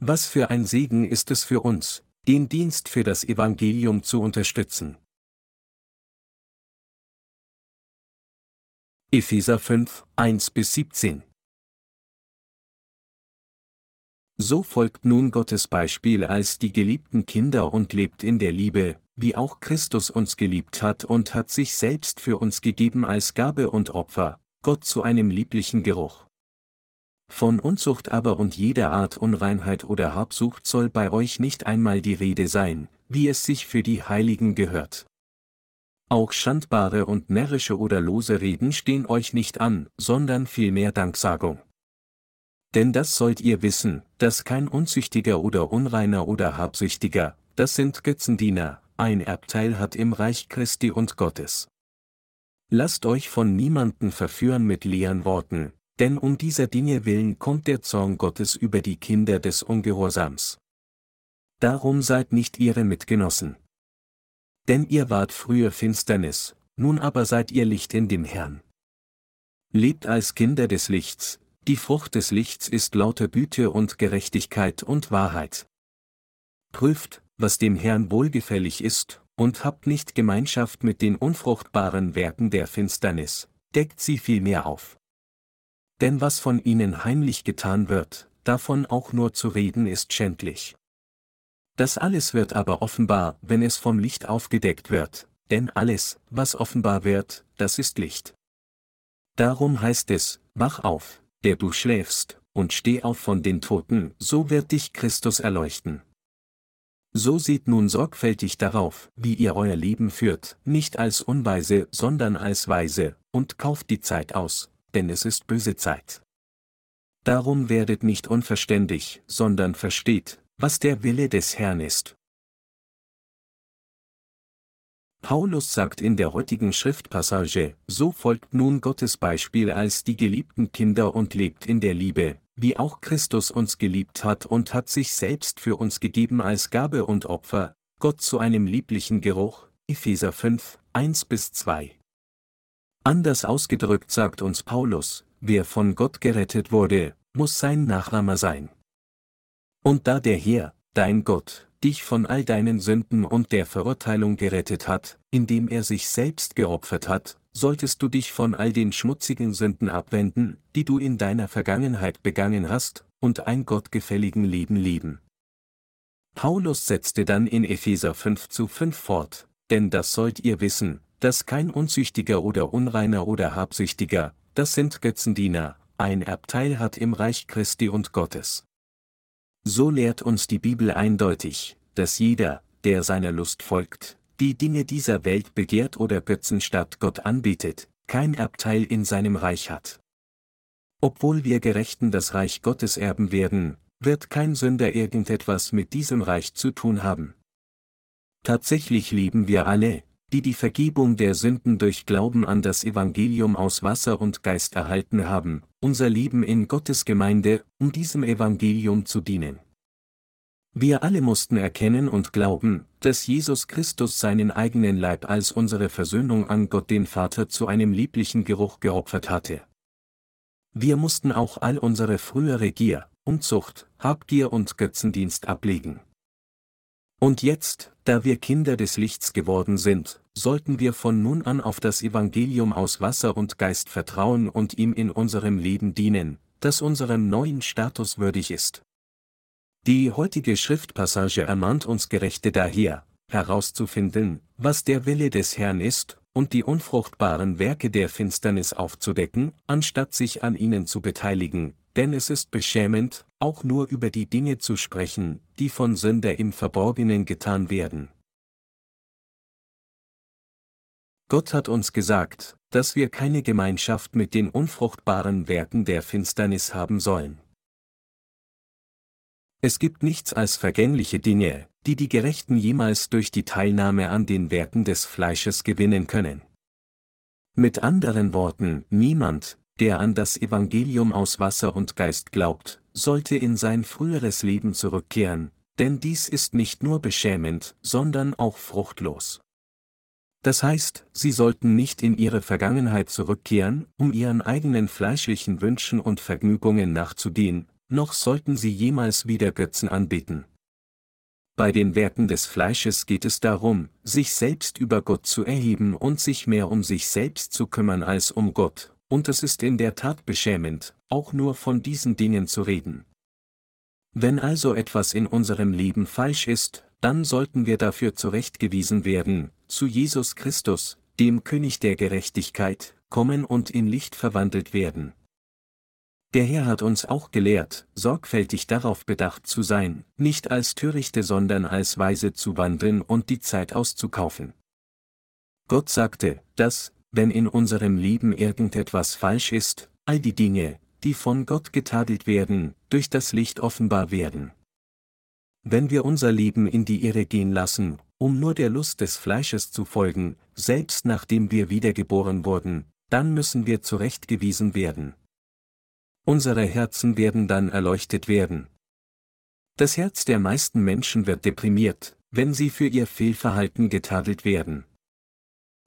Was für ein Segen ist es für uns, den Dienst für das Evangelium zu unterstützen. Epheser 5, 1 bis 17 So folgt nun Gottes Beispiel als die geliebten Kinder und lebt in der Liebe, wie auch Christus uns geliebt hat und hat sich selbst für uns gegeben als Gabe und Opfer, Gott zu einem lieblichen Geruch. Von Unzucht aber und jeder Art Unreinheit oder Habsucht soll bei euch nicht einmal die Rede sein, wie es sich für die Heiligen gehört. Auch schandbare und närrische oder lose Reden stehen euch nicht an, sondern vielmehr Danksagung. Denn das sollt ihr wissen, dass kein Unzüchtiger oder Unreiner oder Habsüchtiger, das sind Götzendiener, ein Erbteil hat im Reich Christi und Gottes. Lasst euch von niemanden verführen mit leeren Worten, denn um dieser Dinge willen kommt der Zorn Gottes über die Kinder des Ungehorsams. Darum seid nicht ihre Mitgenossen. Denn ihr wart früher Finsternis, nun aber seid ihr Licht in dem Herrn. Lebt als Kinder des Lichts, die Frucht des Lichts ist lauter Güte und Gerechtigkeit und Wahrheit. Prüft, was dem Herrn wohlgefällig ist, und habt nicht Gemeinschaft mit den unfruchtbaren Werken der Finsternis, deckt sie vielmehr auf. Denn was von ihnen heimlich getan wird, davon auch nur zu reden ist schändlich. Das alles wird aber offenbar, wenn es vom Licht aufgedeckt wird, denn alles, was offenbar wird, das ist Licht. Darum heißt es, wach auf, der du schläfst, und steh auf von den Toten, so wird dich Christus erleuchten. So seht nun sorgfältig darauf, wie ihr euer Leben führt, nicht als Unweise, sondern als Weise, und kauft die Zeit aus, denn es ist böse Zeit. Darum werdet nicht unverständig, sondern versteht, was der Wille des Herrn ist. Paulus sagt in der heutigen Schriftpassage, so folgt nun Gottes Beispiel als die geliebten Kinder und lebt in der Liebe, wie auch Christus uns geliebt hat und hat sich selbst für uns gegeben als Gabe und Opfer, Gott zu einem lieblichen Geruch, Epheser 5, 1 bis 2. Anders ausgedrückt sagt uns Paulus, wer von Gott gerettet wurde, muss sein Nachahmer sein. Und da der Herr, dein Gott, dich von all deinen Sünden und der Verurteilung gerettet hat, indem er sich selbst geopfert hat, solltest du dich von all den schmutzigen Sünden abwenden, die du in deiner Vergangenheit begangen hast, und ein gottgefälligen Leben leben. Paulus setzte dann in Epheser 5 zu 5 fort, denn das sollt ihr wissen, dass kein Unzüchtiger oder Unreiner oder Habsüchtiger, das sind Götzendiener, ein Erbteil hat im Reich Christi und Gottes. So lehrt uns die Bibel eindeutig, dass jeder, der seiner Lust folgt, die Dinge dieser Welt begehrt oder Götzen statt Gott anbietet, kein Erbteil in seinem Reich hat. Obwohl wir Gerechten das Reich Gottes erben werden, wird kein Sünder irgendetwas mit diesem Reich zu tun haben. Tatsächlich lieben wir alle, die die Vergebung der Sünden durch Glauben an das Evangelium aus Wasser und Geist erhalten haben, unser Leben in Gottes Gemeinde, um diesem Evangelium zu dienen. Wir alle mussten erkennen und glauben, dass Jesus Christus seinen eigenen Leib als unsere Versöhnung an Gott den Vater zu einem lieblichen Geruch geopfert hatte. Wir mussten auch all unsere frühere Gier, Unzucht, Habgier und Götzendienst ablegen. Und jetzt, da wir Kinder des Lichts geworden sind, sollten wir von nun an auf das Evangelium aus Wasser und Geist vertrauen und ihm in unserem Leben dienen, das unserem neuen Status würdig ist. Die heutige Schriftpassage ermahnt uns Gerechte daher, herauszufinden, was der Wille des Herrn ist, und die unfruchtbaren Werke der Finsternis aufzudecken, anstatt sich an ihnen zu beteiligen, denn es ist beschämend, auch nur über die Dinge zu sprechen, die von Sünder im Verborgenen getan werden. Gott hat uns gesagt, dass wir keine Gemeinschaft mit den unfruchtbaren Werken der Finsternis haben sollen. Es gibt nichts als vergängliche Dinge, die die Gerechten jemals durch die Teilnahme an den Werken des Fleisches gewinnen können. Mit anderen Worten, niemand, der an das Evangelium aus Wasser und Geist glaubt, sollte in sein früheres Leben zurückkehren, denn dies ist nicht nur beschämend, sondern auch fruchtlos. Das heißt, sie sollten nicht in ihre Vergangenheit zurückkehren, um ihren eigenen fleischlichen Wünschen und Vergnügungen nachzugehen, noch sollten sie jemals wieder Götzen anbeten. Bei den Werken des Fleisches geht es darum, sich selbst über Gott zu erheben und sich mehr um sich selbst zu kümmern als um Gott, und es ist in der Tat beschämend, auch nur von diesen Dingen zu reden. Wenn also etwas in unserem Leben falsch ist, dann sollten wir dafür zurechtgewiesen werden, zu Jesus Christus, dem König der Gerechtigkeit, kommen und in Licht verwandelt werden. Der Herr hat uns auch gelehrt, sorgfältig darauf bedacht zu sein, nicht als Törichte, sondern als Weise zu wandeln und die Zeit auszukaufen. Gott sagte, dass, wenn in unserem Leben irgendetwas falsch ist, all die Dinge, die von Gott getadelt werden, durch das Licht offenbar werden. Wenn wir unser Leben in die Irre gehen lassen, um nur der Lust des Fleisches zu folgen, selbst nachdem wir wiedergeboren wurden, dann müssen wir zurechtgewiesen werden. Unsere Herzen werden dann erleuchtet werden. Das Herz der meisten Menschen wird deprimiert, wenn sie für ihr Fehlverhalten getadelt werden.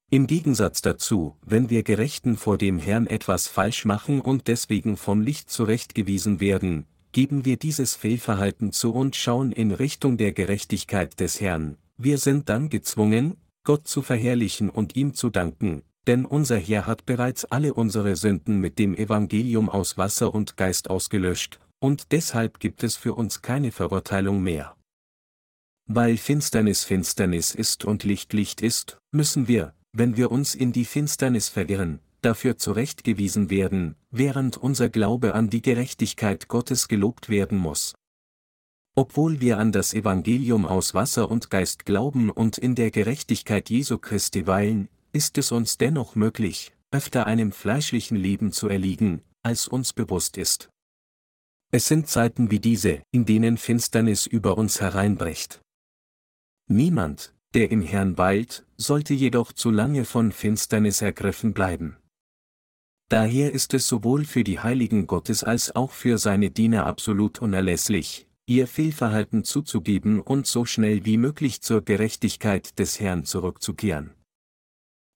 Im Gegensatz dazu, wenn wir Gerechten vor dem Herrn etwas falsch machen und deswegen vom Licht zurechtgewiesen werden, geben wir dieses Fehlverhalten zu und schauen in Richtung der Gerechtigkeit des Herrn, wir sind dann gezwungen, Gott zu verherrlichen und ihm zu danken, denn unser Herr hat bereits alle unsere Sünden mit dem Evangelium aus Wasser und Geist ausgelöscht, und deshalb gibt es für uns keine Verurteilung mehr. Weil Finsternis Finsternis ist und Licht Licht ist, müssen wir, wenn wir uns in die Finsternis verirren, dafür zurechtgewiesen werden, während unser Glaube an die Gerechtigkeit Gottes gelobt werden muss. Obwohl wir an das Evangelium aus Wasser und Geist glauben und in der Gerechtigkeit Jesu Christi weilen, ist es uns dennoch möglich, öfter einem fleischlichen Leben zu erliegen, als uns bewusst ist. Es sind Zeiten wie diese, in denen Finsternis über uns hereinbricht. Niemand, der im Herrn weilt, sollte jedoch zu lange von Finsternis ergriffen bleiben. Daher ist es sowohl für die Heiligen Gottes als auch für seine Diener absolut unerlässlich, ihr Fehlverhalten zuzugeben und so schnell wie möglich zur Gerechtigkeit des Herrn zurückzukehren.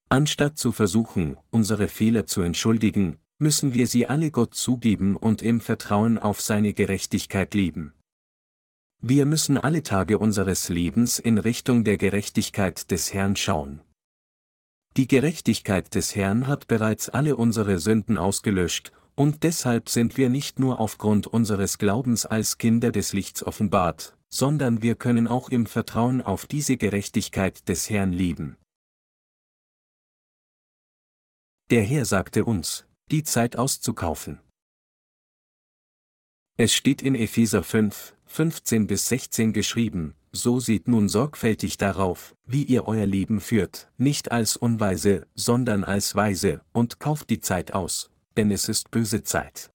Anstatt zu versuchen, unsere Fehler zu entschuldigen, müssen wir sie alle Gott zugeben und im Vertrauen auf seine Gerechtigkeit leben. Wir müssen alle Tage unseres Lebens in Richtung der Gerechtigkeit des Herrn schauen. Die Gerechtigkeit des Herrn hat bereits alle unsere Sünden ausgelöscht, und deshalb sind wir nicht nur aufgrund unseres Glaubens als Kinder des Lichts offenbart, sondern wir können auch im Vertrauen auf diese Gerechtigkeit des Herrn leben. Der Herr sagte uns, die Zeit auszukaufen. Es steht in Epheser 5, 15 bis 16 geschrieben, so seht nun sorgfältig darauf, wie ihr euer Leben führt, nicht als Unweise, sondern als Weise, und kauft die Zeit aus, denn es ist böse Zeit.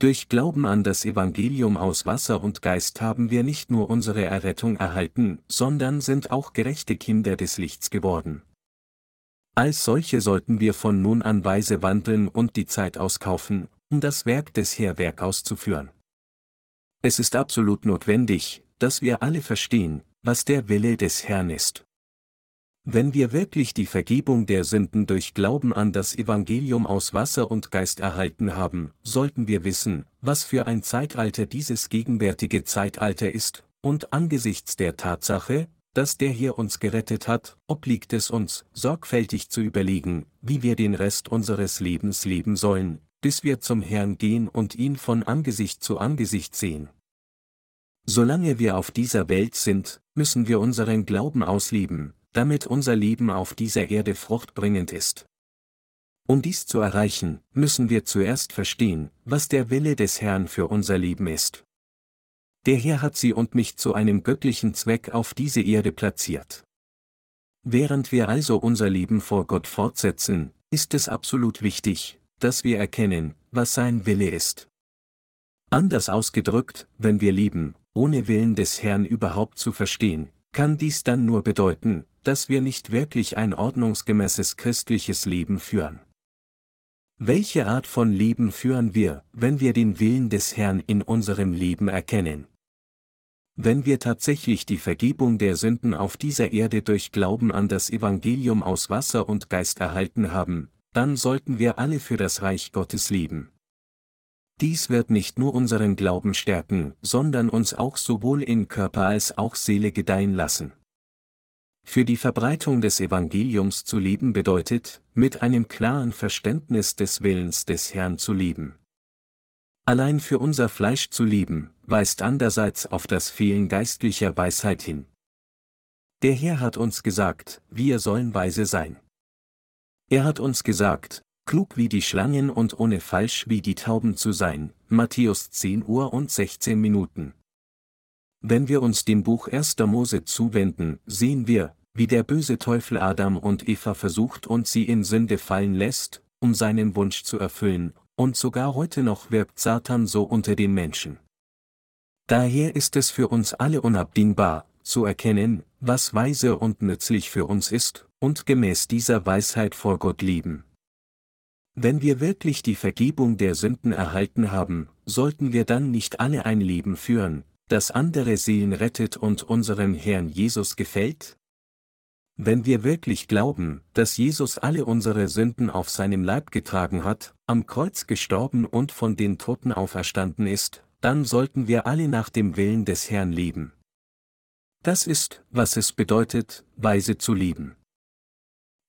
Durch Glauben an das Evangelium aus Wasser und Geist haben wir nicht nur unsere Errettung erhalten, sondern sind auch gerechte Kinder des Lichts geworden. Als solche sollten wir von nun an weise wandeln und die Zeit auskaufen, um das Werk des Herrwerk auszuführen. Es ist absolut notwendig, dass wir alle verstehen, was der Wille des Herrn ist. Wenn wir wirklich die Vergebung der Sünden durch Glauben an das Evangelium aus Wasser und Geist erhalten haben, sollten wir wissen, was für ein Zeitalter dieses gegenwärtige Zeitalter ist, und angesichts der Tatsache, dass der hier uns gerettet hat, obliegt es uns, sorgfältig zu überlegen, wie wir den Rest unseres Lebens leben sollen, bis wir zum Herrn gehen und ihn von Angesicht zu Angesicht sehen. Solange wir auf dieser Welt sind, müssen wir unseren Glauben ausleben, damit unser Leben auf dieser Erde fruchtbringend ist. Um dies zu erreichen, müssen wir zuerst verstehen, was der Wille des Herrn für unser Leben ist. Der Herr hat sie und mich zu einem göttlichen Zweck auf diese Erde platziert. Während wir also unser Leben vor Gott fortsetzen, ist es absolut wichtig, dass wir erkennen, was sein Wille ist. Anders ausgedrückt, wenn wir lieben, ohne Willen des Herrn überhaupt zu verstehen, kann dies dann nur bedeuten, dass wir nicht wirklich ein ordnungsgemäßes christliches Leben führen. Welche Art von Leben führen wir, wenn wir den Willen des Herrn in unserem Leben erkennen? Wenn wir tatsächlich die Vergebung der Sünden auf dieser Erde durch Glauben an das Evangelium aus Wasser und Geist erhalten haben, dann sollten wir alle für das Reich Gottes leben. Dies wird nicht nur unseren Glauben stärken, sondern uns auch sowohl in Körper als auch Seele gedeihen lassen. Für die Verbreitung des Evangeliums zu leben bedeutet, mit einem klaren Verständnis des Willens des Herrn zu leben. Allein für unser Fleisch zu leben, weist andererseits auf das Fehlen geistlicher Weisheit hin. Der Herr hat uns gesagt, wir sollen weise sein. Er hat uns gesagt, klug wie die Schlangen und ohne falsch wie die Tauben zu sein, Matthäus 10 Uhr und 16 Minuten. Wenn wir uns dem Buch 1. Mose zuwenden, sehen wir, wie der böse Teufel Adam und Eva versucht und sie in Sünde fallen lässt, um seinen Wunsch zu erfüllen, und sogar heute noch wirkt Satan so unter den Menschen. Daher ist es für uns alle unabdingbar, zu erkennen, was weise und nützlich für uns ist, und gemäß dieser Weisheit vor Gott lieben. Wenn wir wirklich die Vergebung der Sünden erhalten haben, sollten wir dann nicht alle ein Leben führen, das andere Seelen rettet und unserem Herrn Jesus gefällt? Wenn wir wirklich glauben, dass Jesus alle unsere Sünden auf seinem Leib getragen hat, am Kreuz gestorben und von den Toten auferstanden ist, dann sollten wir alle nach dem Willen des Herrn leben. Das ist, was es bedeutet, weise zu lieben.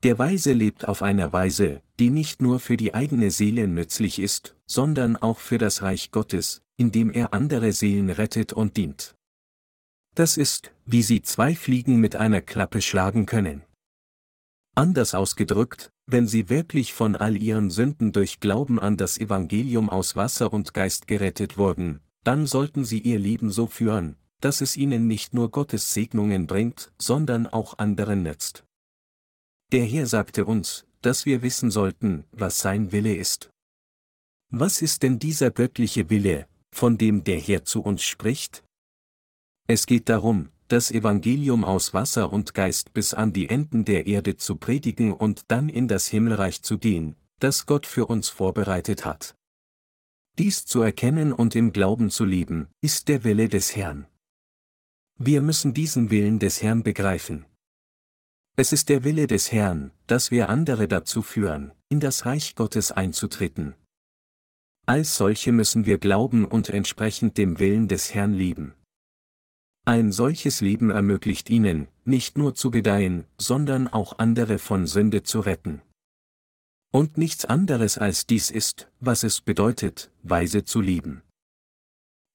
Der Weise lebt auf einer Weise, die nicht nur für die eigene Seele nützlich ist, sondern auch für das Reich Gottes, indem er andere Seelen rettet und dient. Das ist, wie sie zwei Fliegen mit einer Klappe schlagen können. Anders ausgedrückt, wenn sie wirklich von all ihren Sünden durch Glauben an das Evangelium aus Wasser und Geist gerettet wurden, dann sollten sie ihr Leben so führen, dass es ihnen nicht nur Gottes Segnungen bringt, sondern auch anderen nützt. Der Herr sagte uns, dass wir wissen sollten, was sein Wille ist. Was ist denn dieser göttliche Wille, von dem der Herr zu uns spricht? Es geht darum, das Evangelium aus Wasser und Geist bis an die Enden der Erde zu predigen und dann in das Himmelreich zu gehen, das Gott für uns vorbereitet hat. Dies zu erkennen und im Glauben zu leben, ist der Wille des Herrn. Wir müssen diesen Willen des Herrn begreifen. Es ist der Wille des Herrn, dass wir andere dazu führen, in das Reich Gottes einzutreten. Als solche müssen wir glauben und entsprechend dem Willen des Herrn lieben. Ein solches Leben ermöglicht ihnen, nicht nur zu gedeihen, sondern auch andere von Sünde zu retten. Und nichts anderes als dies ist, was es bedeutet, weise zu lieben.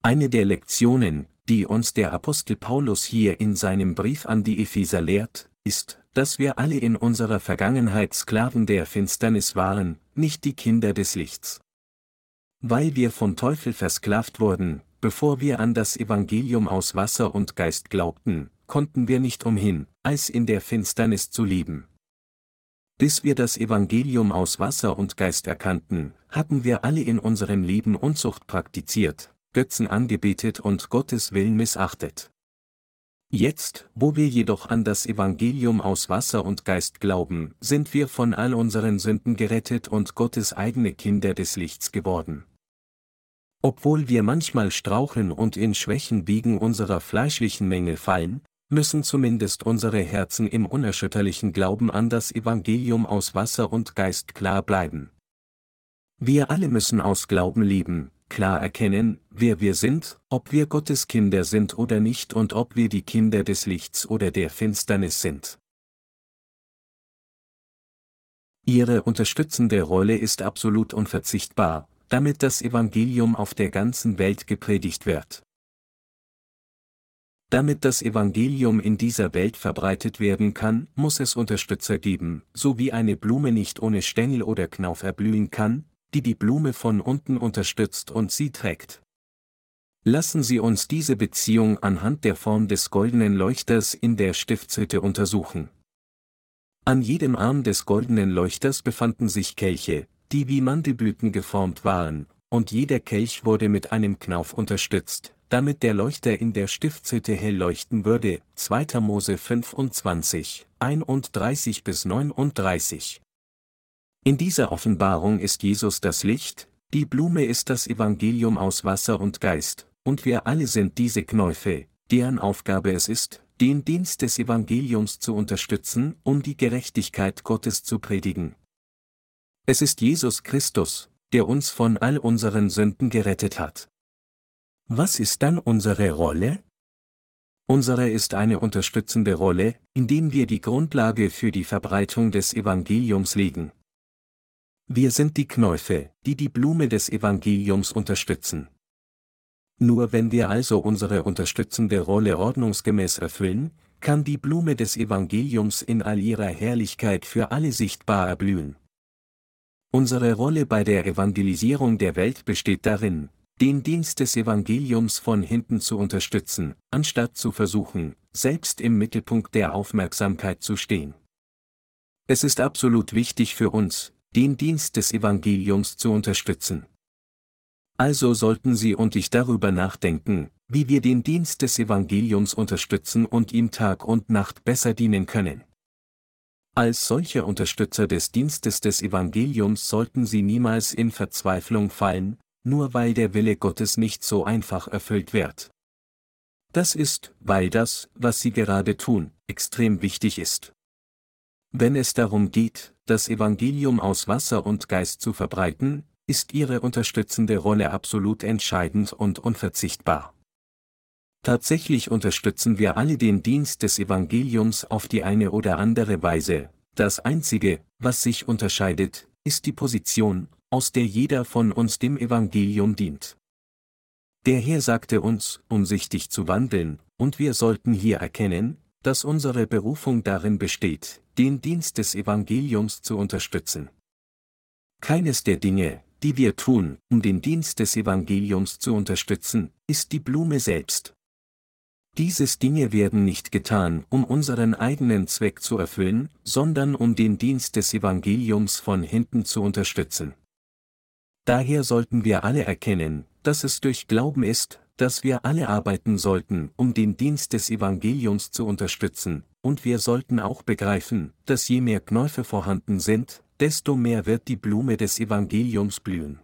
Eine der Lektionen, die uns der Apostel Paulus hier in seinem Brief an die Epheser lehrt, ist, dass wir alle in unserer Vergangenheit Sklaven der Finsternis waren, nicht die Kinder des Lichts. Weil wir vom Teufel versklavt wurden, bevor wir an das Evangelium aus Wasser und Geist glaubten, konnten wir nicht umhin, als in der Finsternis zu leben. Bis wir das Evangelium aus Wasser und Geist erkannten, hatten wir alle in unserem Leben Unzucht praktiziert, Götzen angebetet und Gottes Willen missachtet. Jetzt, wo wir jedoch an das Evangelium aus Wasser und Geist glauben, sind wir von all unseren Sünden gerettet und Gottes eigene Kinder des Lichts geworden. Obwohl wir manchmal straucheln und in Schwächen wegen unserer fleischlichen Mängel fallen, müssen zumindest unsere Herzen im unerschütterlichen Glauben an das Evangelium aus Wasser und Geist klar bleiben. Wir alle müssen aus Glauben leben, klar erkennen, wer wir sind, ob wir Gottes Kinder sind oder nicht und ob wir die Kinder des Lichts oder der Finsternis sind. Ihre unterstützende Rolle ist absolut unverzichtbar, damit das Evangelium auf der ganzen Welt gepredigt wird. Damit das Evangelium in dieser Welt verbreitet werden kann, muss es Unterstützer geben, so wie eine Blume nicht ohne Stängel oder Knauf erblühen kann, die die Blume von unten unterstützt und sie trägt. Lassen Sie uns diese Beziehung anhand der Form des goldenen Leuchters in der Stiftshütte untersuchen. An jedem Arm des goldenen Leuchters befanden sich Kelche, die wie Mandelblüten geformt waren, und jeder Kelch wurde mit einem Knauf unterstützt, damit der Leuchter in der Stiftshütte hell leuchten würde. 2. Mose 25, 31 bis 39. In dieser Offenbarung ist Jesus das Licht, die Blume ist das Evangelium aus Wasser und Geist, und wir alle sind diese Knäufe, deren Aufgabe es ist, den Dienst des Evangeliums zu unterstützen, um die Gerechtigkeit Gottes zu predigen. Es ist Jesus Christus, der uns von all unseren Sünden gerettet hat. Was ist dann unsere Rolle? Unsere ist eine unterstützende Rolle, indem wir die Grundlage für die Verbreitung des Evangeliums legen. Wir sind die Knäufe, die die Blume des Evangeliums unterstützen. Nur wenn wir also unsere unterstützende Rolle ordnungsgemäß erfüllen, kann die Blume des Evangeliums in all ihrer Herrlichkeit für alle sichtbar erblühen. Unsere Rolle bei der Evangelisierung der Welt besteht darin, den Dienst des Evangeliums von hinten zu unterstützen, anstatt zu versuchen, selbst im Mittelpunkt der Aufmerksamkeit zu stehen. Es ist absolut wichtig für uns, den Dienst des Evangeliums zu unterstützen. Also sollten Sie und ich darüber nachdenken, wie wir den Dienst des Evangeliums unterstützen und ihm Tag und Nacht besser dienen können. Als solche Unterstützer des Dienstes des Evangeliums sollten Sie niemals in Verzweiflung fallen, nur weil der Wille Gottes nicht so einfach erfüllt wird. Das ist, weil das, was Sie gerade tun, extrem wichtig ist. Wenn es darum geht, das Evangelium aus Wasser und Geist zu verbreiten, ist Ihre unterstützende Rolle absolut entscheidend und unverzichtbar. Tatsächlich unterstützen wir alle den Dienst des Evangeliums auf die eine oder andere Weise, das Einzige, was sich unterscheidet, ist die Position, aus der jeder von uns dem Evangelium dient. Der Herr sagte uns, umsichtig zu wandeln, und wir sollten hier erkennen, dass unsere Berufung darin besteht, den Dienst des Evangeliums zu unterstützen. Keines der Dinge, die wir tun, um den Dienst des Evangeliums zu unterstützen, ist die Blume selbst. Dieses Dinge werden nicht getan, um unseren eigenen Zweck zu erfüllen, sondern um den Dienst des Evangeliums von hinten zu unterstützen. Daher sollten wir alle erkennen, dass es durch Glauben ist, dass wir alle arbeiten sollten, um den Dienst des Evangeliums zu unterstützen, und wir sollten auch begreifen, dass je mehr Knäufe vorhanden sind, desto mehr wird die Blume des Evangeliums blühen.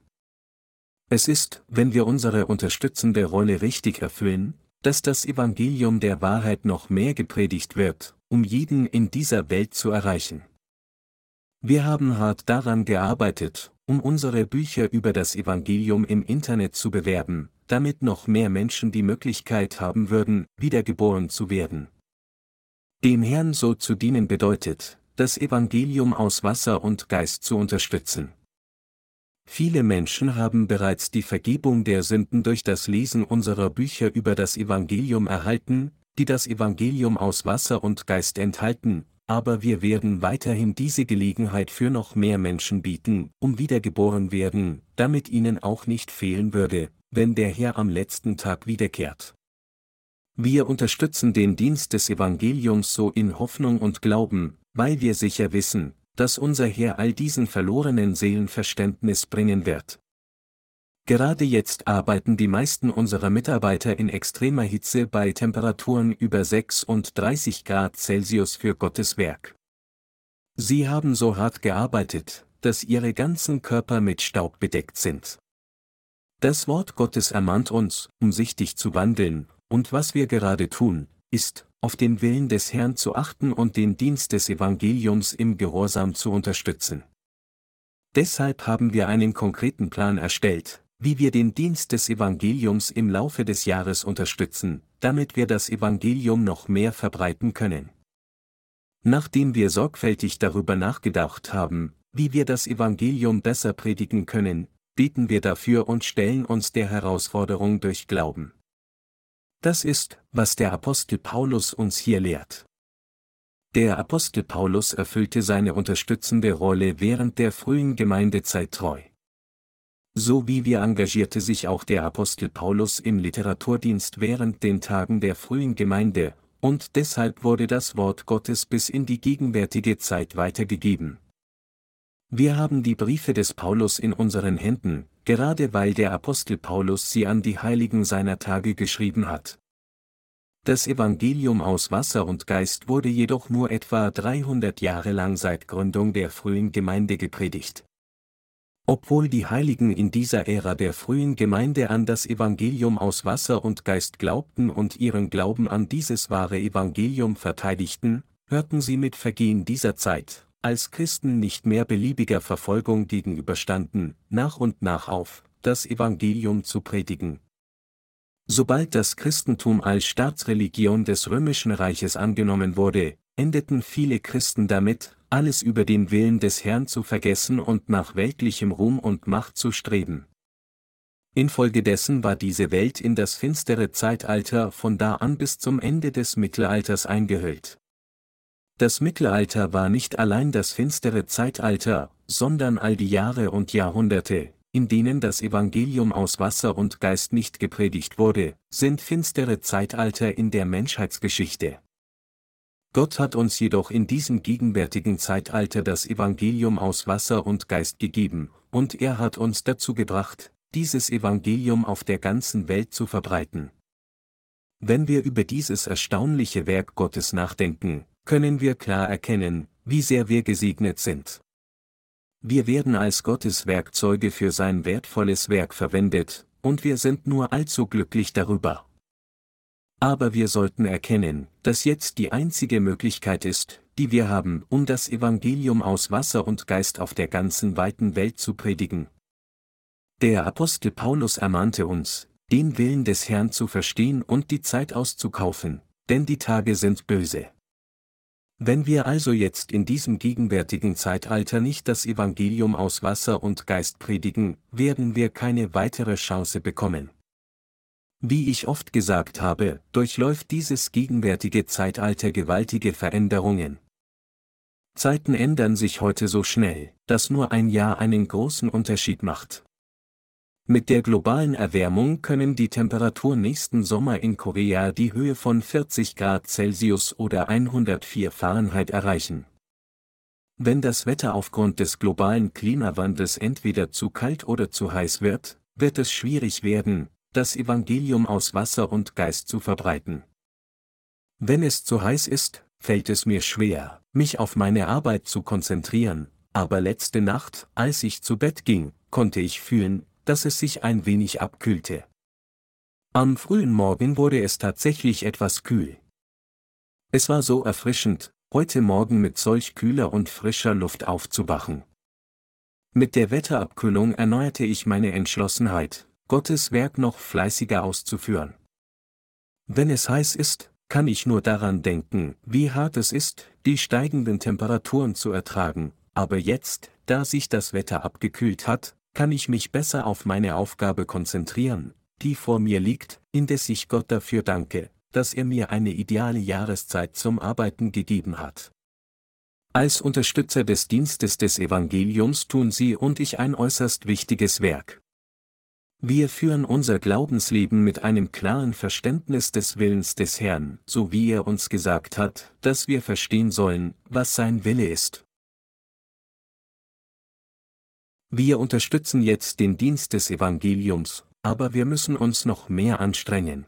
Es ist, wenn wir unsere unterstützende Rolle richtig erfüllen, dass das Evangelium der Wahrheit noch mehr gepredigt wird, um jeden in dieser Welt zu erreichen. Wir haben hart daran gearbeitet, um unsere Bücher über das Evangelium im Internet zu bewerben, damit noch mehr Menschen die Möglichkeit haben würden, wiedergeboren zu werden. Dem Herrn so zu dienen bedeutet, das Evangelium aus Wasser und Geist zu unterstützen. Viele Menschen haben bereits die Vergebung der Sünden durch das Lesen unserer Bücher über das Evangelium erhalten, die das Evangelium aus Wasser und Geist enthalten, aber wir werden weiterhin diese Gelegenheit für noch mehr Menschen bieten, um wiedergeboren werden, damit ihnen auch nicht fehlen würde, wenn der Herr am letzten Tag wiederkehrt. Wir unterstützen den Dienst des Evangeliums so in Hoffnung und Glauben, weil wir sicher wissen, dass unser Herr all diesen verlorenen Seelen Verständnis bringen wird. Gerade jetzt arbeiten die meisten unserer Mitarbeiter in extremer Hitze bei Temperaturen über 36 Grad Celsius für Gottes Werk. Sie haben so hart gearbeitet, dass ihre ganzen Körper mit Staub bedeckt sind. Das Wort Gottes ermahnt uns, umsichtig zu wandeln, und was wir gerade tun, ist, auf den Willen des Herrn zu achten und den Dienst des Evangeliums im Gehorsam zu unterstützen. Deshalb haben wir einen konkreten Plan erstellt, wie wir den Dienst des Evangeliums im Laufe des Jahres unterstützen, damit wir das Evangelium noch mehr verbreiten können. Nachdem wir sorgfältig darüber nachgedacht haben, wie wir das Evangelium besser predigen können, beten wir dafür und stellen uns der Herausforderung durch Glauben. Das ist, was der Apostel Paulus uns hier lehrt. Der Apostel Paulus erfüllte seine unterstützende Rolle während der frühen Gemeindezeit treu. So wie wir engagierte sich auch der Apostel Paulus im Literaturdienst während den Tagen der frühen Gemeinde, und deshalb wurde das Wort Gottes bis in die gegenwärtige Zeit weitergegeben. Wir haben die Briefe des Paulus in unseren Händen, gerade weil der Apostel Paulus sie an die Heiligen seiner Tage geschrieben hat. Das Evangelium aus Wasser und Geist wurde jedoch nur etwa 300 Jahre lang seit Gründung der frühen Gemeinde gepredigt. Obwohl die Heiligen in dieser Ära der frühen Gemeinde an das Evangelium aus Wasser und Geist glaubten und ihren Glauben an dieses wahre Evangelium verteidigten, hörten sie mit Vergehen dieser Zeit, als Christen nicht mehr beliebiger Verfolgung gegenüberstanden, nach und nach auf, das Evangelium zu predigen. Sobald das Christentum als Staatsreligion des römischen Reiches angenommen wurde, endeten viele Christen damit, alles über den Willen des Herrn zu vergessen und nach weltlichem Ruhm und Macht zu streben. Infolgedessen war diese Welt in das finstere Zeitalter von da an bis zum Ende des Mittelalters eingehüllt. Das Mittelalter war nicht allein das finstere Zeitalter, sondern all die Jahre und Jahrhunderte, in denen das Evangelium aus Wasser und Geist nicht gepredigt wurde, sind finstere Zeitalter in der Menschheitsgeschichte. Gott hat uns jedoch in diesem gegenwärtigen Zeitalter das Evangelium aus Wasser und Geist gegeben, und er hat uns dazu gebracht, dieses Evangelium auf der ganzen Welt zu verbreiten. Wenn wir über dieses erstaunliche Werk Gottes nachdenken, können wir klar erkennen, wie sehr wir gesegnet sind. Wir werden als Gottes Werkzeuge für sein wertvolles Werk verwendet, und wir sind nur allzu glücklich darüber. Aber wir sollten erkennen, dass jetzt die einzige Möglichkeit ist, die wir haben, um das Evangelium aus Wasser und Geist auf der ganzen weiten Welt zu predigen. Der Apostel Paulus ermahnte uns, den Willen des Herrn zu verstehen und die Zeit auszukaufen, denn die Tage sind böse. Wenn wir also jetzt in diesem gegenwärtigen Zeitalter nicht das Evangelium aus Wasser und Geist predigen, werden wir keine weitere Chance bekommen. Wie ich oft gesagt habe, durchläuft dieses gegenwärtige Zeitalter gewaltige Veränderungen. Zeiten ändern sich heute so schnell, dass nur ein Jahr einen großen Unterschied macht. Mit der globalen Erwärmung können die Temperaturen nächsten Sommer in Korea die Höhe von 40 Grad Celsius oder 104 Fahrenheit erreichen. Wenn das Wetter aufgrund des globalen Klimawandels entweder zu kalt oder zu heiß wird, wird es schwierig werden, das Evangelium aus Wasser und Geist zu verbreiten. Wenn es zu heiß ist, fällt es mir schwer, mich auf meine Arbeit zu konzentrieren, aber letzte Nacht, als ich zu Bett ging, konnte ich fühlen, dass es sich ein wenig abkühlte. Am frühen Morgen wurde es tatsächlich etwas kühl. Es war so erfrischend, heute Morgen mit solch kühler und frischer Luft aufzuwachen. Mit der Wetterabkühlung erneuerte ich meine Entschlossenheit, Gottes Werk noch fleißiger auszuführen. Wenn es heiß ist, kann ich nur daran denken, wie hart es ist, die steigenden Temperaturen zu ertragen, aber jetzt, da sich das Wetter abgekühlt hat, kann ich mich besser auf meine Aufgabe konzentrieren, die vor mir liegt, indes ich Gott dafür danke, dass er mir eine ideale Jahreszeit zum Arbeiten gegeben hat. Als Unterstützer des Dienstes des Evangeliums tun Sie und ich ein äußerst wichtiges Werk. Wir führen unser Glaubensleben mit einem klaren Verständnis des Willens des Herrn, so wie er uns gesagt hat, dass wir verstehen sollen, was sein Wille ist. Wir unterstützen jetzt den Dienst des Evangeliums, aber wir müssen uns noch mehr anstrengen.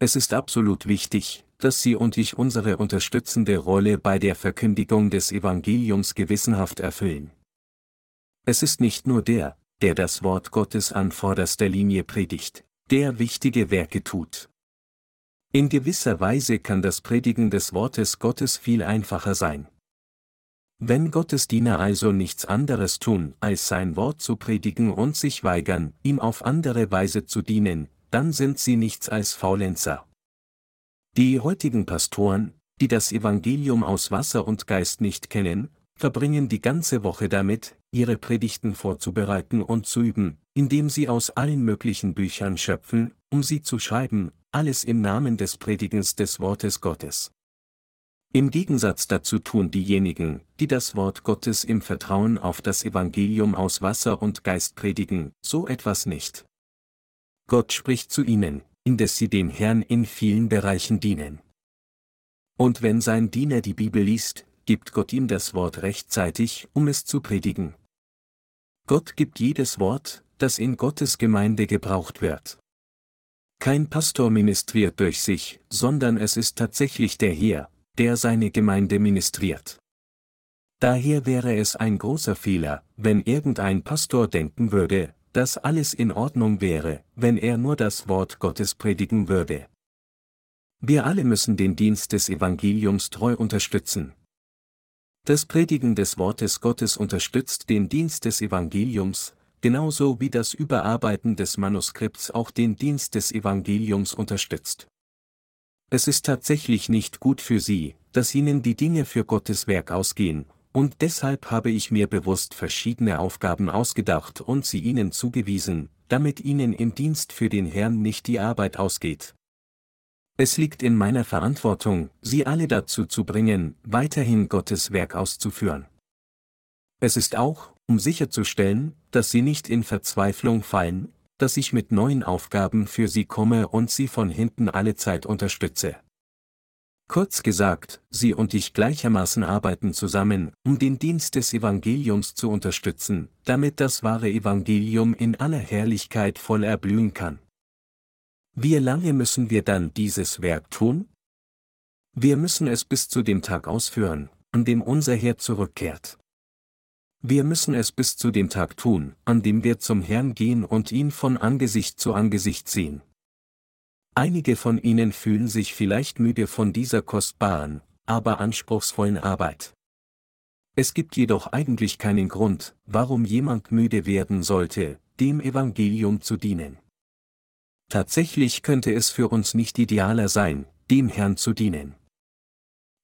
Es ist absolut wichtig, dass Sie und ich unsere unterstützende Rolle bei der Verkündigung des Evangeliums gewissenhaft erfüllen. Es ist nicht nur der, der das Wort Gottes an vorderster Linie predigt, der wichtige Werke tut. In gewisser Weise kann das Predigen des Wortes Gottes viel einfacher sein. Wenn Gottes Diener also nichts anderes tun, als sein Wort zu predigen und sich weigern, ihm auf andere Weise zu dienen, dann sind sie nichts als Faulenzer. Die heutigen Pastoren, die das Evangelium aus Wasser und Geist nicht kennen, verbringen die ganze Woche damit, ihre Predigten vorzubereiten und zu üben, indem sie aus allen möglichen Büchern schöpfen, um sie zu schreiben, alles im Namen des Predigens des Wortes Gottes. Im Gegensatz dazu tun diejenigen, die das Wort Gottes im Vertrauen auf das Evangelium aus Wasser und Geist predigen, so etwas nicht. Gott spricht zu ihnen, indes sie dem Herrn in vielen Bereichen dienen. Und wenn sein Diener die Bibel liest, gibt Gott ihm das Wort rechtzeitig, um es zu predigen. Gott gibt jedes Wort, das in Gottes Gemeinde gebraucht wird. Kein Pastor ministriert durch sich, sondern es ist tatsächlich der Herr, der seine Gemeinde ministriert. Daher wäre es ein großer Fehler, wenn irgendein Pastor denken würde, dass alles in Ordnung wäre, wenn er nur das Wort Gottes predigen würde. Wir alle müssen den Dienst des Evangeliums treu unterstützen. Das Predigen des Wortes Gottes unterstützt den Dienst des Evangeliums, genauso wie das Überarbeiten des Manuskripts auch den Dienst des Evangeliums unterstützt. Es ist tatsächlich nicht gut für Sie, dass Ihnen die Dinge für Gottes Werk ausgehen, und deshalb habe ich mir bewusst verschiedene Aufgaben ausgedacht und sie Ihnen zugewiesen, damit Ihnen im Dienst für den Herrn nicht die Arbeit ausgeht. Es liegt in meiner Verantwortung, Sie alle dazu zu bringen, weiterhin Gottes Werk auszuführen. Es ist auch, um sicherzustellen, dass Sie nicht in Verzweiflung fallen, dass ich mit neuen Aufgaben für Sie komme und Sie von hinten alle Zeit unterstütze. Kurz gesagt, Sie und ich gleichermaßen arbeiten zusammen, um den Dienst des Evangeliums zu unterstützen, damit das wahre Evangelium in aller Herrlichkeit voll erblühen kann. Wie lange müssen wir dann dieses Werk tun? Wir müssen es bis zu dem Tag ausführen, an dem unser Herr zurückkehrt. Wir müssen es bis zu dem Tag tun, an dem wir zum Herrn gehen und ihn von Angesicht zu Angesicht sehen. Einige von Ihnen fühlen sich vielleicht müde von dieser kostbaren, aber anspruchsvollen Arbeit. Es gibt jedoch eigentlich keinen Grund, warum jemand müde werden sollte, dem Evangelium zu dienen. Tatsächlich könnte es für uns nicht idealer sein, dem Herrn zu dienen.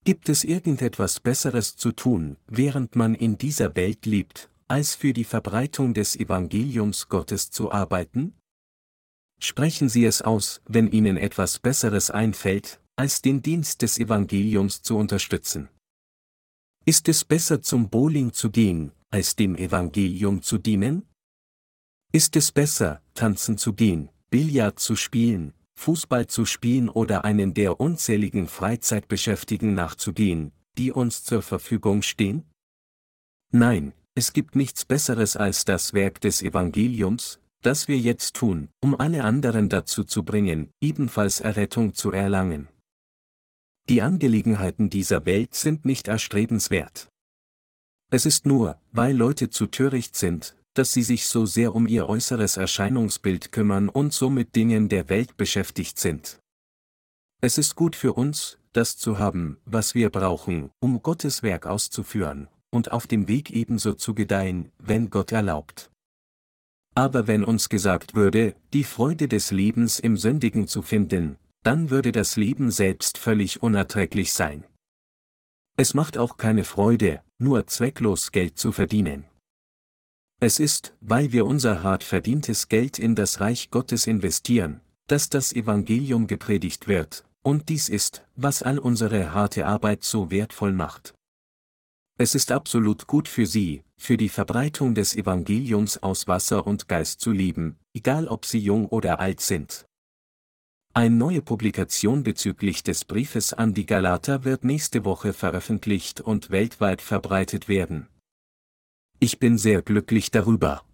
Gibt es irgendetwas Besseres zu tun, während man in dieser Welt lebt, als für die Verbreitung des Evangeliums Gottes zu arbeiten? Sprechen Sie es aus, wenn Ihnen etwas Besseres einfällt, als den Dienst des Evangeliums zu unterstützen. Ist es besser zum Bowling zu gehen, als dem Evangelium zu dienen? Ist es besser, tanzen zu gehen, Billard zu spielen, Fußball zu spielen oder einen der unzähligen Freizeitbeschäftigen nachzugehen, die uns zur Verfügung stehen? Nein, es gibt nichts Besseres als das Werk des Evangeliums, das wir jetzt tun, um alle anderen dazu zu bringen, ebenfalls Errettung zu erlangen. Die Angelegenheiten dieser Welt sind nicht erstrebenswert. Es ist nur, weil Leute zu töricht sind, dass sie sich so sehr um ihr äußeres Erscheinungsbild kümmern und so mit Dingen der Welt beschäftigt sind. Es ist gut für uns, das zu haben, was wir brauchen, um Gottes Werk auszuführen, und auf dem Weg ebenso zu gedeihen, wenn Gott erlaubt. Aber wenn uns gesagt würde, die Freude des Lebens im Sündigen zu finden, dann würde das Leben selbst völlig unerträglich sein. Es macht auch keine Freude, nur zwecklos Geld zu verdienen. Es ist, weil wir unser hart verdientes Geld in das Reich Gottes investieren, dass das Evangelium gepredigt wird, und dies ist, was all unsere harte Arbeit so wertvoll macht. Es ist absolut gut für Sie, für die Verbreitung des Evangeliums aus Wasser und Geist zu leben, egal ob Sie jung oder alt sind. Eine neue Publikation bezüglich des Briefes an die Galater wird nächste Woche veröffentlicht und weltweit verbreitet werden. Ich bin sehr glücklich darüber.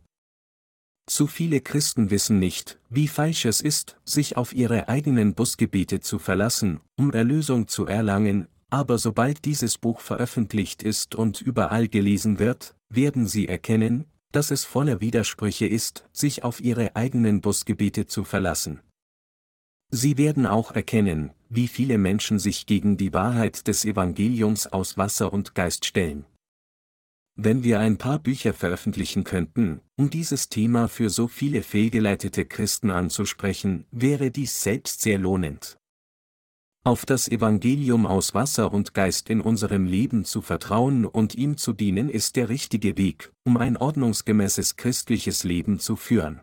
Zu viele Christen wissen nicht, wie falsch es ist, sich auf ihre eigenen Busgebiete zu verlassen, um Erlösung zu erlangen, aber sobald dieses Buch veröffentlicht ist und überall gelesen wird, werden sie erkennen, dass es voller Widersprüche ist, sich auf ihre eigenen Busgebiete zu verlassen. Sie werden auch erkennen, wie viele Menschen sich gegen die Wahrheit des Evangeliums aus Wasser und Geist stellen. Wenn wir ein paar Bücher veröffentlichen könnten, um dieses Thema für so viele fehlgeleitete Christen anzusprechen, wäre dies selbst sehr lohnend. Auf das Evangelium aus Wasser und Geist in unserem Leben zu vertrauen und ihm zu dienen ist der richtige Weg, um ein ordnungsgemäßes christliches Leben zu führen.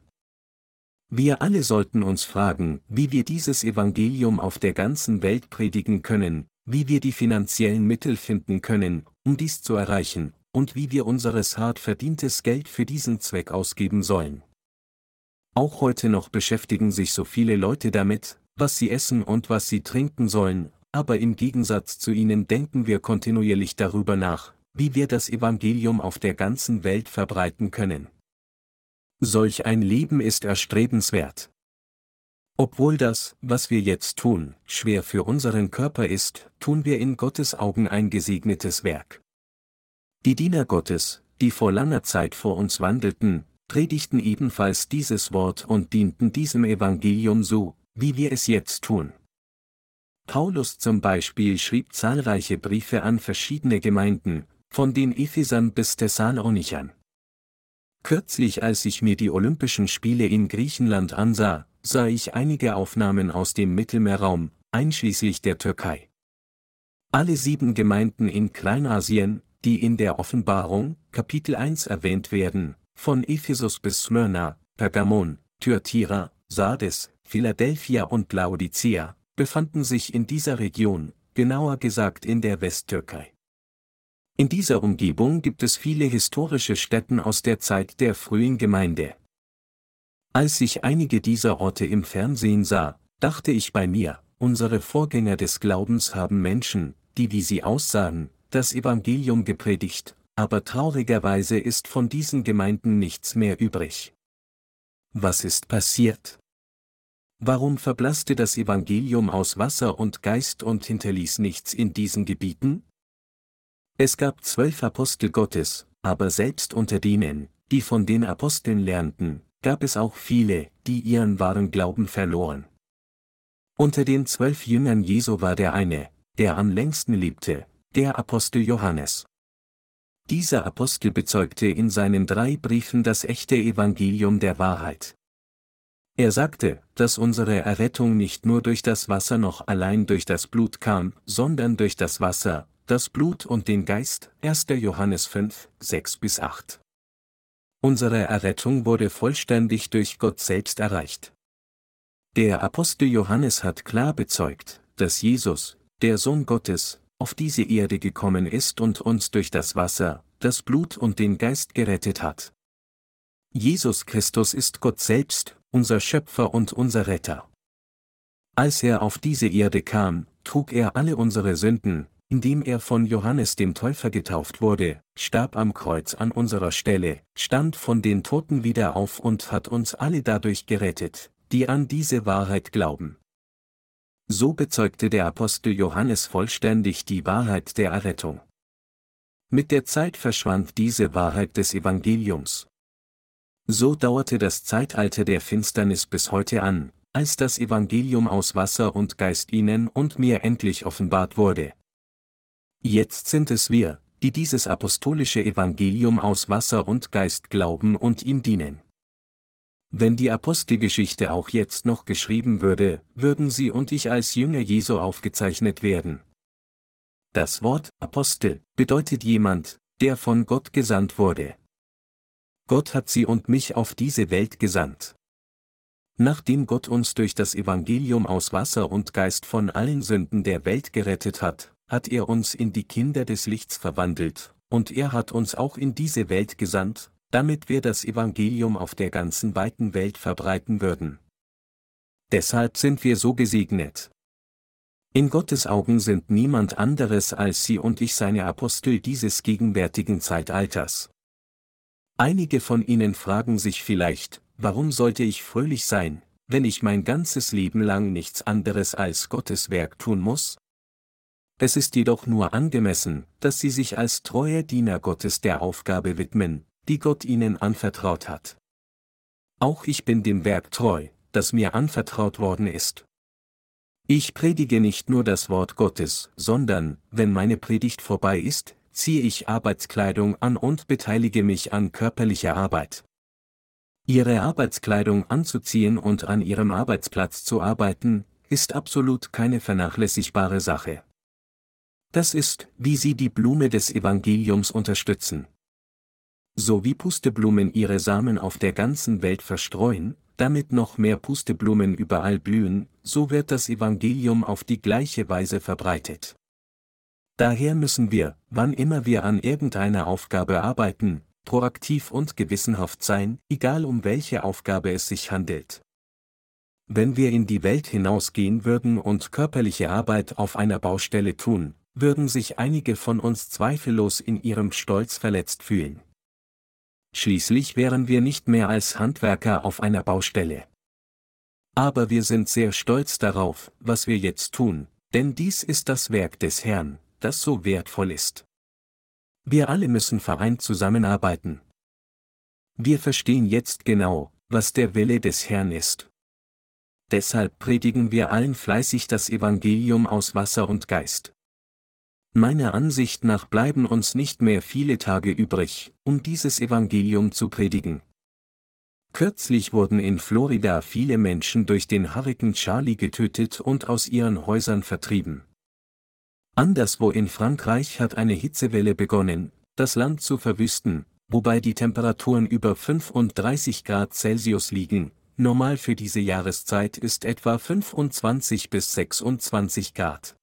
Wir alle sollten uns fragen, wie wir dieses Evangelium auf der ganzen Welt predigen können, wie wir die finanziellen Mittel finden können, um dies zu erreichen, und wie wir unseres hart verdientes Geld für diesen Zweck ausgeben sollen. Auch heute noch beschäftigen sich so viele Leute damit, was sie essen und was sie trinken sollen, aber im Gegensatz zu ihnen denken wir kontinuierlich darüber nach, wie wir das Evangelium auf der ganzen Welt verbreiten können. Solch ein Leben ist erstrebenswert. Obwohl das, was wir jetzt tun, schwer für unseren Körper ist, tun wir in Gottes Augen ein gesegnetes Werk. Die Diener Gottes, die vor langer Zeit vor uns wandelten, predigten ebenfalls dieses Wort und dienten diesem Evangelium so, wie wir es jetzt tun. Paulus zum Beispiel schrieb zahlreiche Briefe an verschiedene Gemeinden, von den Ephesern bis Thessalonichern. Kürzlich als ich mir die Olympischen Spiele in Griechenland ansah, sah ich einige Aufnahmen aus dem Mittelmeerraum, einschließlich der Türkei. Alle sieben Gemeinden in Kleinasien, die in der Offenbarung, Kapitel 1 erwähnt werden, von Ephesus bis Smyrna, Pergamon, Thyatira, Sardes, Philadelphia und Laodicea, befanden sich in dieser Region, genauer gesagt in der Westtürkei. In dieser Umgebung gibt es viele historische Stätten aus der Zeit der frühen Gemeinde. Als ich einige dieser Orte im Fernsehen sah, dachte ich bei mir, unsere Vorgänger des Glaubens haben Menschen, die wie sie aussahen, das Evangelium gepredigt, aber traurigerweise ist von diesen Gemeinden nichts mehr übrig. Was ist passiert? Warum verblasste das Evangelium aus Wasser und Geist und hinterließ nichts in diesen Gebieten? Es gab zwölf Apostel Gottes, aber selbst unter denen, die von den Aposteln lernten, gab es auch viele, die ihren wahren Glauben verloren. Unter den zwölf Jüngern Jesu war der eine, der am längsten lebte, der Apostel Johannes. Dieser Apostel bezeugte in seinen drei Briefen das echte Evangelium der Wahrheit. Er sagte, dass unsere Errettung nicht nur durch das Wasser noch allein durch das Blut kam, sondern durch das Wasser, das Blut und den Geist, 1. Johannes 5, 6 bis 8. Unsere Errettung wurde vollständig durch Gott selbst erreicht. Der Apostel Johannes hat klar bezeugt, dass Jesus, der Sohn Gottes, auf diese Erde gekommen ist und uns durch das Wasser, das Blut und den Geist gerettet hat. Jesus Christus ist Gott selbst, unser Schöpfer und unser Retter. Als er auf diese Erde kam, trug er alle unsere Sünden, indem er von Johannes dem Täufer getauft wurde, starb am Kreuz an unserer Stelle, stand von den Toten wieder auf und hat uns alle dadurch gerettet, die an diese Wahrheit glauben. So bezeugte der Apostel Johannes vollständig die Wahrheit der Errettung. Mit der Zeit verschwand diese Wahrheit des Evangeliums. So dauerte das Zeitalter der Finsternis bis heute an, als das Evangelium aus Wasser und Geist ihnen und mir endlich offenbart wurde. Jetzt sind es wir, die dieses apostolische Evangelium aus Wasser und Geist glauben und ihm dienen. Wenn die Apostelgeschichte auch jetzt noch geschrieben würde, würden Sie und ich als Jünger Jesu aufgezeichnet werden. Das Wort Apostel bedeutet jemand, der von Gott gesandt wurde. Gott hat sie und mich auf diese Welt gesandt. Nachdem Gott uns durch das Evangelium aus Wasser und Geist von allen Sünden der Welt gerettet hat, hat er uns in die Kinder des Lichts verwandelt, und er hat uns auch in diese Welt gesandt, damit wir das Evangelium auf der ganzen weiten Welt verbreiten würden. Deshalb sind wir so gesegnet. In Gottes Augen sind niemand anderes als Sie und ich seine Apostel dieses gegenwärtigen Zeitalters. Einige von Ihnen fragen sich vielleicht, warum sollte ich fröhlich sein, wenn ich mein ganzes Leben lang nichts anderes als Gottes Werk tun muss? Es ist jedoch nur angemessen, dass Sie sich als treue Diener Gottes der Aufgabe widmen, die Gott ihnen anvertraut hat. Auch ich bin dem Werk treu, das mir anvertraut worden ist. Ich predige nicht nur das Wort Gottes, sondern, wenn meine Predigt vorbei ist, ziehe ich Arbeitskleidung an und beteilige mich an körperlicher Arbeit. Ihre Arbeitskleidung anzuziehen und an Ihrem Arbeitsplatz zu arbeiten, ist absolut keine vernachlässigbare Sache. Das ist, wie Sie die Blume des Evangeliums unterstützen so wie Pusteblumen ihre Samen auf der ganzen Welt verstreuen, damit noch mehr Pusteblumen überall blühen, so wird das Evangelium auf die gleiche Weise verbreitet. Daher müssen wir, wann immer wir an irgendeiner Aufgabe arbeiten, proaktiv und gewissenhaft sein, egal um welche Aufgabe es sich handelt. Wenn wir in die Welt hinausgehen würden und körperliche Arbeit auf einer Baustelle tun, würden sich einige von uns zweifellos in ihrem Stolz verletzt fühlen. Schließlich wären wir nicht mehr als Handwerker auf einer Baustelle. Aber wir sind sehr stolz darauf, was wir jetzt tun, denn dies ist das Werk des Herrn, das so wertvoll ist. Wir alle müssen vereint zusammenarbeiten. Wir verstehen jetzt genau, was der Wille des Herrn ist. Deshalb predigen wir allen fleißig das Evangelium aus Wasser und Geist. Meiner Ansicht nach bleiben uns nicht mehr viele Tage übrig, um dieses Evangelium zu predigen. Kürzlich wurden in Florida viele Menschen durch den Hurrikan Charlie getötet und aus ihren Häusern vertrieben. Anderswo in Frankreich hat eine Hitzewelle begonnen, das Land zu verwüsten, wobei die Temperaturen über 35 Grad Celsius liegen, normal für diese Jahreszeit ist etwa 25 bis 26 Grad.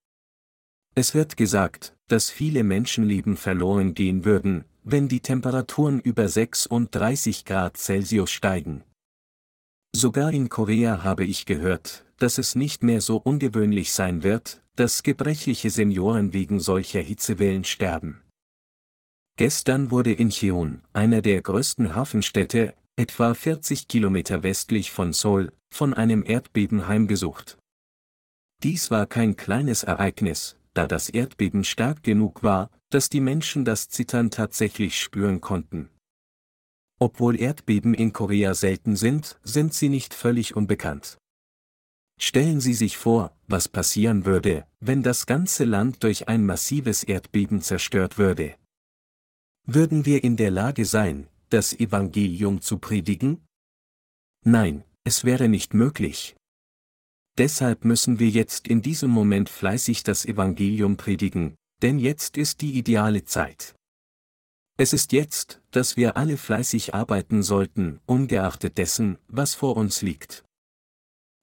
Es wird gesagt, dass viele Menschenleben verloren gehen würden, wenn die Temperaturen über 36 Grad Celsius steigen. Sogar in Korea habe ich gehört, dass es nicht mehr so ungewöhnlich sein wird, dass gebrechliche Senioren wegen solcher Hitzewellen sterben. Gestern wurde in Cheon, einer der größten Hafenstädte, etwa 40 Kilometer westlich von Seoul, von einem Erdbeben heimgesucht. Dies war kein kleines Ereignis, da das Erdbeben stark genug war, dass die Menschen das Zittern tatsächlich spüren konnten. Obwohl Erdbeben in Korea selten sind, sind sie nicht völlig unbekannt. Stellen Sie sich vor, was passieren würde, wenn das ganze Land durch ein massives Erdbeben zerstört würde. Würden wir in der Lage sein, das Evangelium zu predigen? Nein, es wäre nicht möglich. Deshalb müssen wir jetzt in diesem Moment fleißig das Evangelium predigen, denn jetzt ist die ideale Zeit. Es ist jetzt, dass wir alle fleißig arbeiten sollten, ungeachtet dessen, was vor uns liegt.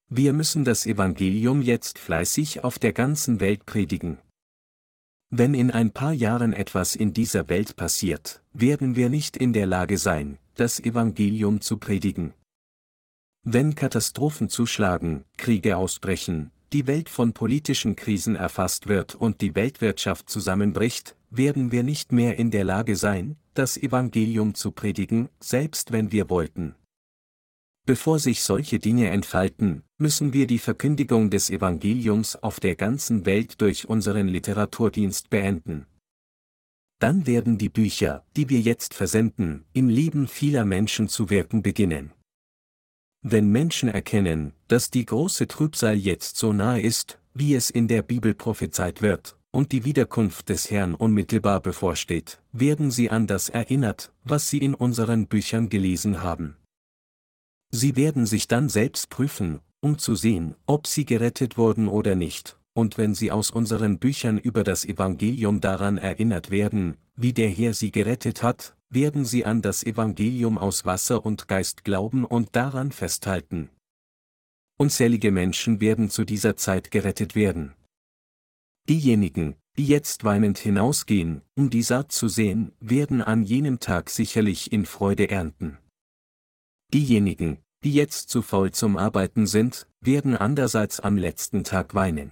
Wir müssen das Evangelium jetzt fleißig auf der ganzen Welt predigen. Wenn in ein paar Jahren etwas in dieser Welt passiert, werden wir nicht in der Lage sein, das Evangelium zu predigen. Wenn Katastrophen zuschlagen, Kriege ausbrechen, die Welt von politischen Krisen erfasst wird und die Weltwirtschaft zusammenbricht, werden wir nicht mehr in der Lage sein, das Evangelium zu predigen, selbst wenn wir wollten. Bevor sich solche Dinge entfalten, müssen wir die Verkündigung des Evangeliums auf der ganzen Welt durch unseren Literaturdienst beenden. Dann werden die Bücher, die wir jetzt versenden, im Leben vieler Menschen zu wirken beginnen. Wenn Menschen erkennen, dass die große Trübsal jetzt so nahe ist, wie es in der Bibel prophezeit wird, und die Wiederkunft des Herrn unmittelbar bevorsteht, werden sie an das erinnert, was sie in unseren Büchern gelesen haben. Sie werden sich dann selbst prüfen, um zu sehen, ob sie gerettet wurden oder nicht, und wenn sie aus unseren Büchern über das Evangelium daran erinnert werden, wie der Herr sie gerettet hat, werden sie an das Evangelium aus Wasser und Geist glauben und daran festhalten. Unzählige Menschen werden zu dieser Zeit gerettet werden. Diejenigen, die jetzt weinend hinausgehen, um die Saat zu sehen, werden an jenem Tag sicherlich in Freude ernten. Diejenigen, die jetzt zu faul zum Arbeiten sind, werden andererseits am letzten Tag weinen.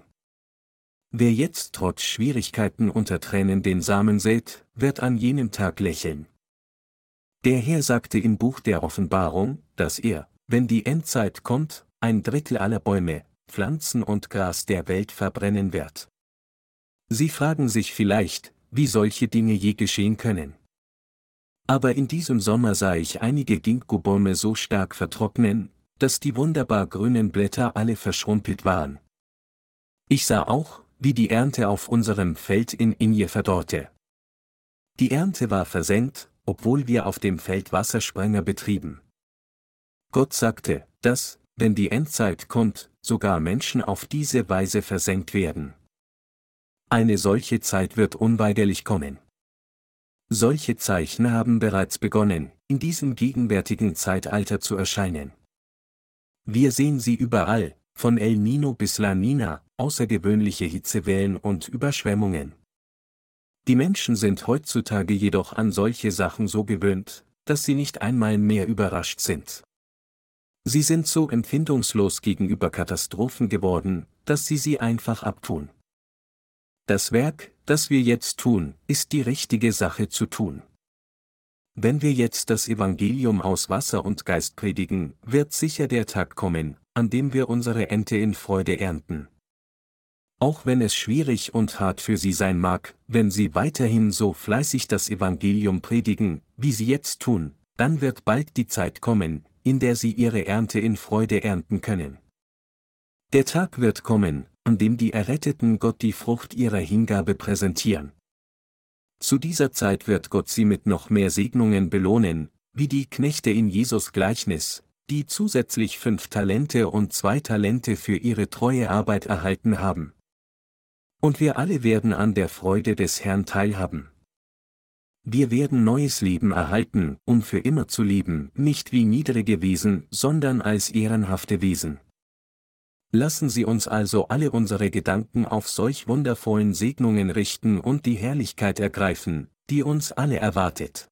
Wer jetzt trotz Schwierigkeiten unter Tränen den Samen sät, wird an jenem Tag lächeln. Der Herr sagte im Buch der Offenbarung, dass er, wenn die Endzeit kommt, ein Drittel aller Bäume, Pflanzen und Gras der Welt verbrennen wird. Sie fragen sich vielleicht, wie solche Dinge je geschehen können. Aber in diesem Sommer sah ich einige Ginkgo-Bäume so stark vertrocknen, dass die wunderbar grünen Blätter alle verschrumpelt waren. Ich sah auch, wie die Ernte auf unserem Feld in Inje verdorrte. Die Ernte war versenkt, obwohl wir auf dem Feld Wassersprenger betrieben. Gott sagte, dass, wenn die Endzeit kommt, sogar Menschen auf diese Weise versenkt werden. Eine solche Zeit wird unweigerlich kommen. Solche Zeichen haben bereits begonnen, in diesem gegenwärtigen Zeitalter zu erscheinen. Wir sehen sie überall, von El Nino bis La Nina, außergewöhnliche Hitzewellen und Überschwemmungen. Die Menschen sind heutzutage jedoch an solche Sachen so gewöhnt, dass sie nicht einmal mehr überrascht sind. Sie sind so empfindungslos gegenüber Katastrophen geworden, dass sie sie einfach abtun. Das Werk, das wir jetzt tun, ist die richtige Sache zu tun. Wenn wir jetzt das Evangelium aus Wasser und Geist predigen, wird sicher der Tag kommen, an dem wir unsere Ente in Freude ernten. Auch wenn es schwierig und hart für sie sein mag, wenn sie weiterhin so fleißig das Evangelium predigen, wie sie jetzt tun, dann wird bald die Zeit kommen, in der sie ihre Ernte in Freude ernten können. Der Tag wird kommen, an dem die Erretteten Gott die Frucht ihrer Hingabe präsentieren. Zu dieser Zeit wird Gott sie mit noch mehr Segnungen belohnen, wie die Knechte in Jesus Gleichnis, die zusätzlich fünf Talente und zwei Talente für ihre treue Arbeit erhalten haben. Und wir alle werden an der Freude des Herrn teilhaben. Wir werden neues Leben erhalten, um für immer zu leben, nicht wie niedrige Wesen, sondern als ehrenhafte Wesen. Lassen Sie uns also alle unsere Gedanken auf solch wundervollen Segnungen richten und die Herrlichkeit ergreifen, die uns alle erwartet.